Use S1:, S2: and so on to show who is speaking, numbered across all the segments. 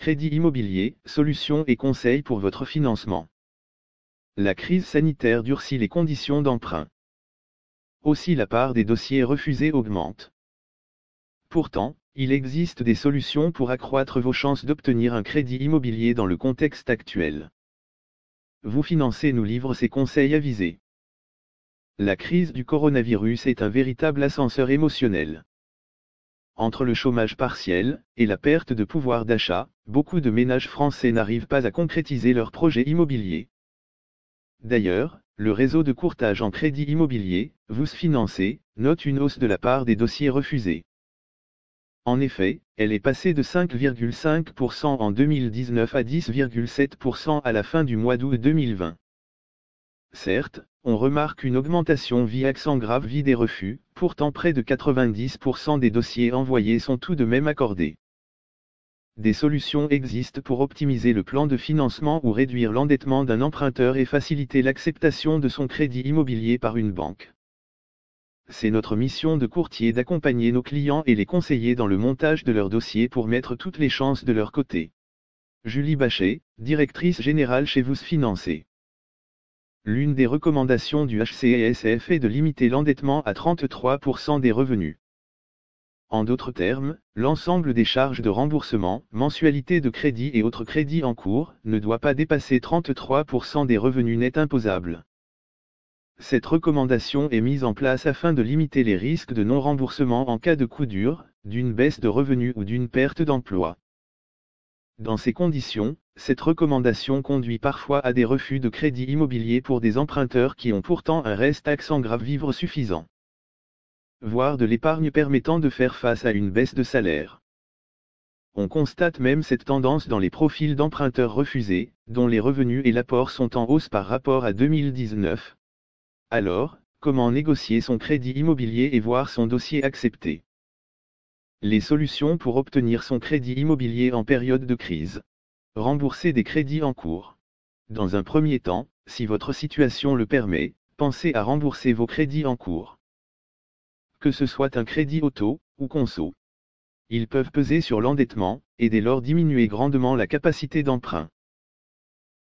S1: Crédit immobilier, solutions et conseils pour votre financement. La crise sanitaire durcit les conditions d'emprunt. Aussi la part des dossiers refusés augmente. Pourtant, il existe des solutions pour accroître vos chances d'obtenir un crédit immobilier dans le contexte actuel. Vous financez nous livre ces conseils avisés. La crise du coronavirus est un véritable ascenseur émotionnel. Entre le chômage partiel et la perte de pouvoir d'achat, beaucoup de ménages français n'arrivent pas à concrétiser leurs projets immobiliers. D'ailleurs, le réseau de courtage en crédit immobilier, vous financez, note une hausse de la part des dossiers refusés. En effet, elle est passée de 5,5% en 2019 à 10,7% à la fin du mois d'août 2020. Certes, on remarque une augmentation via accent grave vie des refus, pourtant près de 90% des dossiers envoyés sont tout de même accordés. Des solutions existent pour optimiser le plan de financement ou réduire l'endettement d'un emprunteur et faciliter l'acceptation de son crédit immobilier par une banque. C'est notre mission de courtier d'accompagner nos clients et les conseiller dans le montage de leur dossier pour mettre toutes les chances de leur côté. Julie Bachet, directrice générale chez Vous Financer. L'une des recommandations du HCSF est de limiter l'endettement à 33% des revenus. En d'autres termes, l'ensemble des charges de remboursement, mensualités de crédit et autres crédits en cours, ne doit pas dépasser 33% des revenus nets imposables. Cette recommandation est mise en place afin de limiter les risques de non-remboursement en cas de coup dur, d'une baisse de revenus ou d'une perte d'emploi. Dans ces conditions, cette recommandation conduit parfois à des refus de crédit immobilier pour des emprunteurs qui ont pourtant un reste accent grave vivre suffisant. Voire de l'épargne permettant de faire face à une baisse de salaire. On constate même cette tendance dans les profils d'emprunteurs refusés, dont les revenus et l'apport sont en hausse par rapport à 2019. Alors, comment négocier son crédit immobilier et voir son dossier accepté? Les solutions pour obtenir son crédit immobilier en période de crise. Rembourser des crédits en cours. Dans un premier temps, si votre situation le permet, pensez à rembourser vos crédits en cours. Que ce soit un crédit auto, ou conso. Ils peuvent peser sur l'endettement, et dès lors diminuer grandement la capacité d'emprunt.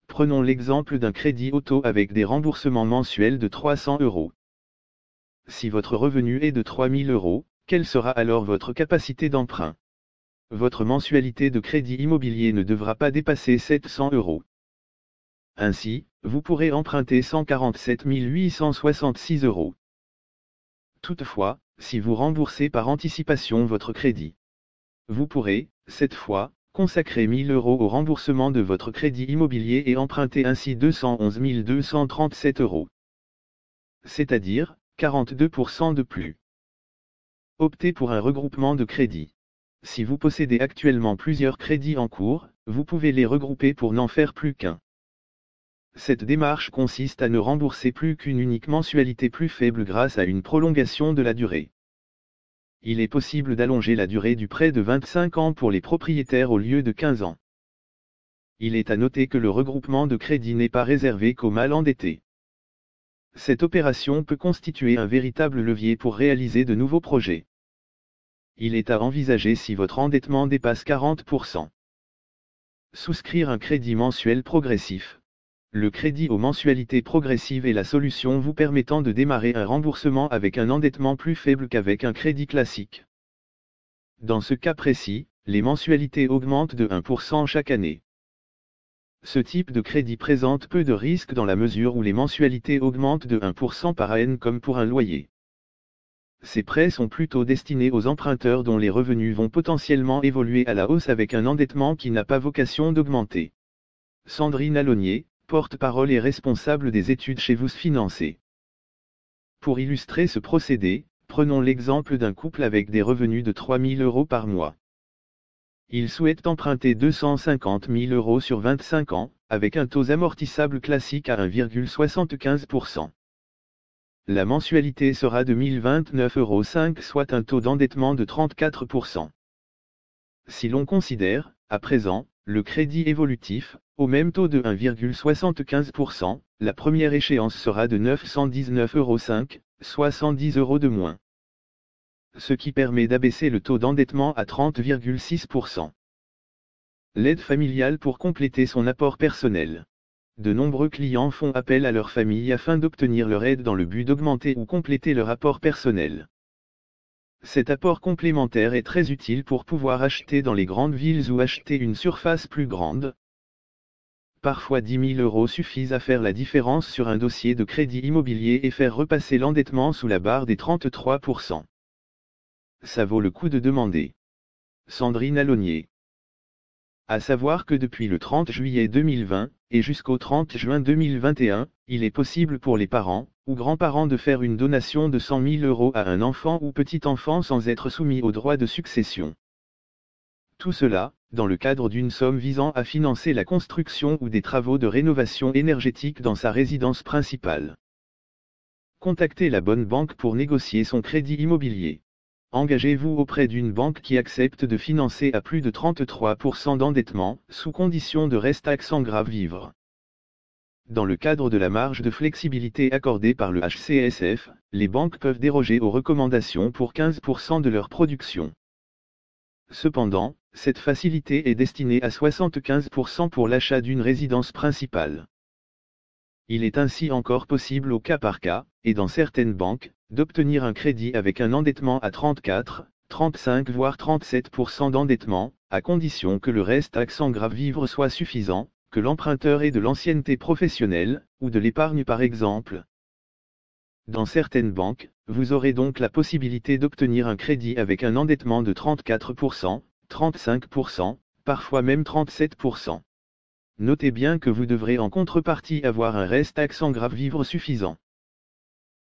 S1: Prenons l'exemple d'un crédit auto avec des remboursements mensuels de 300 euros. Si votre revenu est de 3000 euros, quelle sera alors votre capacité d'emprunt? Votre mensualité de crédit immobilier ne devra pas dépasser 700 euros. Ainsi, vous pourrez emprunter 147 866 euros. Toutefois, si vous remboursez par anticipation votre crédit, vous pourrez, cette fois, consacrer 1000 euros au remboursement de votre crédit immobilier et emprunter ainsi 211 237 euros. C'est-à-dire, 42% de plus. Optez pour un regroupement de crédits. Si vous possédez actuellement plusieurs crédits en cours, vous pouvez les regrouper pour n'en faire plus qu'un. Cette démarche consiste à ne rembourser plus qu'une unique mensualité plus faible grâce à une prolongation de la durée. Il est possible d'allonger la durée du prêt de 25 ans pour les propriétaires au lieu de 15 ans. Il est à noter que le regroupement de crédits n'est pas réservé qu'aux mal endettés. Cette opération peut constituer un véritable levier pour réaliser de nouveaux projets il est à envisager si votre endettement dépasse 40%. Souscrire un crédit mensuel progressif. Le crédit aux mensualités progressives est la solution vous permettant de démarrer un remboursement avec un endettement plus faible qu'avec un crédit classique. Dans ce cas précis, les mensualités augmentent de 1% chaque année. Ce type de crédit présente peu de risques dans la mesure où les mensualités augmentent de 1% par an comme pour un loyer. Ces prêts sont plutôt destinés aux emprunteurs dont les revenus vont potentiellement évoluer à la hausse avec un endettement qui n'a pas vocation d'augmenter. Sandrine Alonier, porte-parole et responsable des études chez Vous Financer. Pour illustrer ce procédé, prenons l'exemple d'un couple avec des revenus de 3 000 euros par mois. Ils souhaitent emprunter 250 000 euros sur 25 ans, avec un taux amortissable classique à 1,75% la mensualité sera de 1029,05 euros, soit un taux d'endettement de 34%. Si l'on considère, à présent, le crédit évolutif, au même taux de 1,75%, la première échéance sera de 919,05 euros, soit 110 euros de moins. Ce qui permet d'abaisser le taux d'endettement à 30,6%. L'aide familiale pour compléter son apport personnel. De nombreux clients font appel à leur famille afin d'obtenir leur aide dans le but d'augmenter ou compléter leur apport personnel. Cet apport complémentaire est très utile pour pouvoir acheter dans les grandes villes ou acheter une surface plus grande. Parfois 10 000 euros suffisent à faire la différence sur un dossier de crédit immobilier et faire repasser l'endettement sous la barre des 33%. Ça vaut le coup de demander. Sandrine Alonier. À savoir que depuis le 30 juillet 2020, et jusqu'au 30 juin 2021, il est possible pour les parents, ou grands-parents de faire une donation de 100 000 euros à un enfant ou petit-enfant sans être soumis aux droits de succession. Tout cela, dans le cadre d'une somme visant à financer la construction ou des travaux de rénovation énergétique dans sa résidence principale. Contactez la bonne banque pour négocier son crédit immobilier. Engagez-vous auprès d'une banque qui accepte de financer à plus de 33% d'endettement, sous condition de reste sans grave vivre. Dans le cadre de la marge de flexibilité accordée par le HCSF, les banques peuvent déroger aux recommandations pour 15% de leur production. Cependant, cette facilité est destinée à 75% pour l'achat d'une résidence principale. Il est ainsi encore possible au cas par cas, et dans certaines banques, d'obtenir un crédit avec un endettement à 34, 35 voire 37% d'endettement, à condition que le reste accent grave vivre soit suffisant, que l'emprunteur ait de l'ancienneté professionnelle, ou de l'épargne par exemple. Dans certaines banques, vous aurez donc la possibilité d'obtenir un crédit avec un endettement de 34%, 35%, parfois même 37%. Notez bien que vous devrez en contrepartie avoir un reste accent grave vivre suffisant.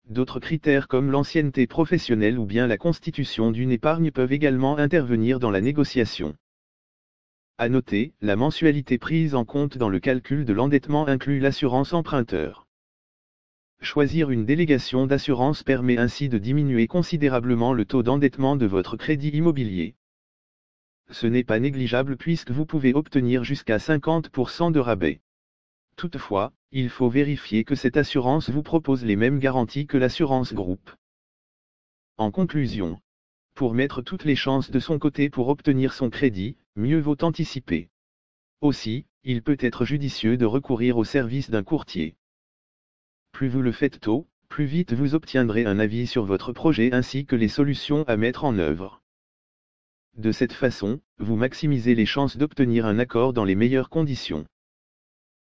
S1: D'autres critères comme l'ancienneté professionnelle ou bien la constitution d'une épargne peuvent également intervenir dans la négociation. À noter, la mensualité prise en compte dans le calcul de l'endettement inclut l'assurance emprunteur. Choisir une délégation d'assurance permet ainsi de diminuer considérablement le taux d'endettement de votre crédit immobilier. Ce n'est pas négligeable puisque vous pouvez obtenir jusqu'à 50% de rabais. Toutefois, il faut vérifier que cette assurance vous propose les mêmes garanties que l'assurance groupe. En conclusion, pour mettre toutes les chances de son côté pour obtenir son crédit, mieux vaut anticiper. Aussi, il peut être judicieux de recourir au service d'un courtier. Plus vous le faites tôt, plus vite vous obtiendrez un avis sur votre projet ainsi que les solutions à mettre en œuvre. De cette façon, vous maximisez les chances d'obtenir un accord dans les meilleures conditions.